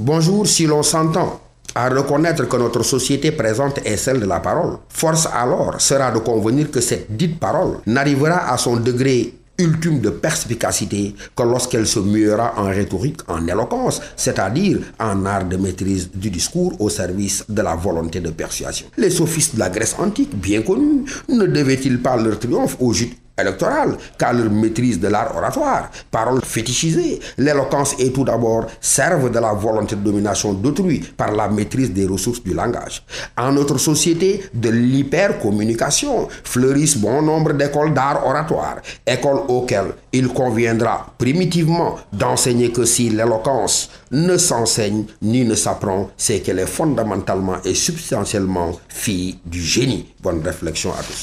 Bonjour, si l'on s'entend à reconnaître que notre société présente est celle de la parole, force alors sera de convenir que cette dite parole n'arrivera à son degré ultime de perspicacité que lorsqu'elle se muera en rhétorique, en éloquence, c'est-à-dire en art de maîtrise du discours au service de la volonté de persuasion. Les sophistes de la Grèce antique, bien connus, ne devaient-ils pas leur triomphe au électorale car leur maîtrise de l'art oratoire, parole fétichisée, l'éloquence et tout d'abord servent de la volonté de domination d'autrui par la maîtrise des ressources du langage. En notre société de l'hypercommunication fleurissent bon nombre d'écoles d'art oratoire, écoles auxquelles il conviendra primitivement d'enseigner que si l'éloquence ne s'enseigne ni ne s'apprend, c'est qu'elle est fondamentalement et substantiellement fille du génie. Bonne réflexion à tous.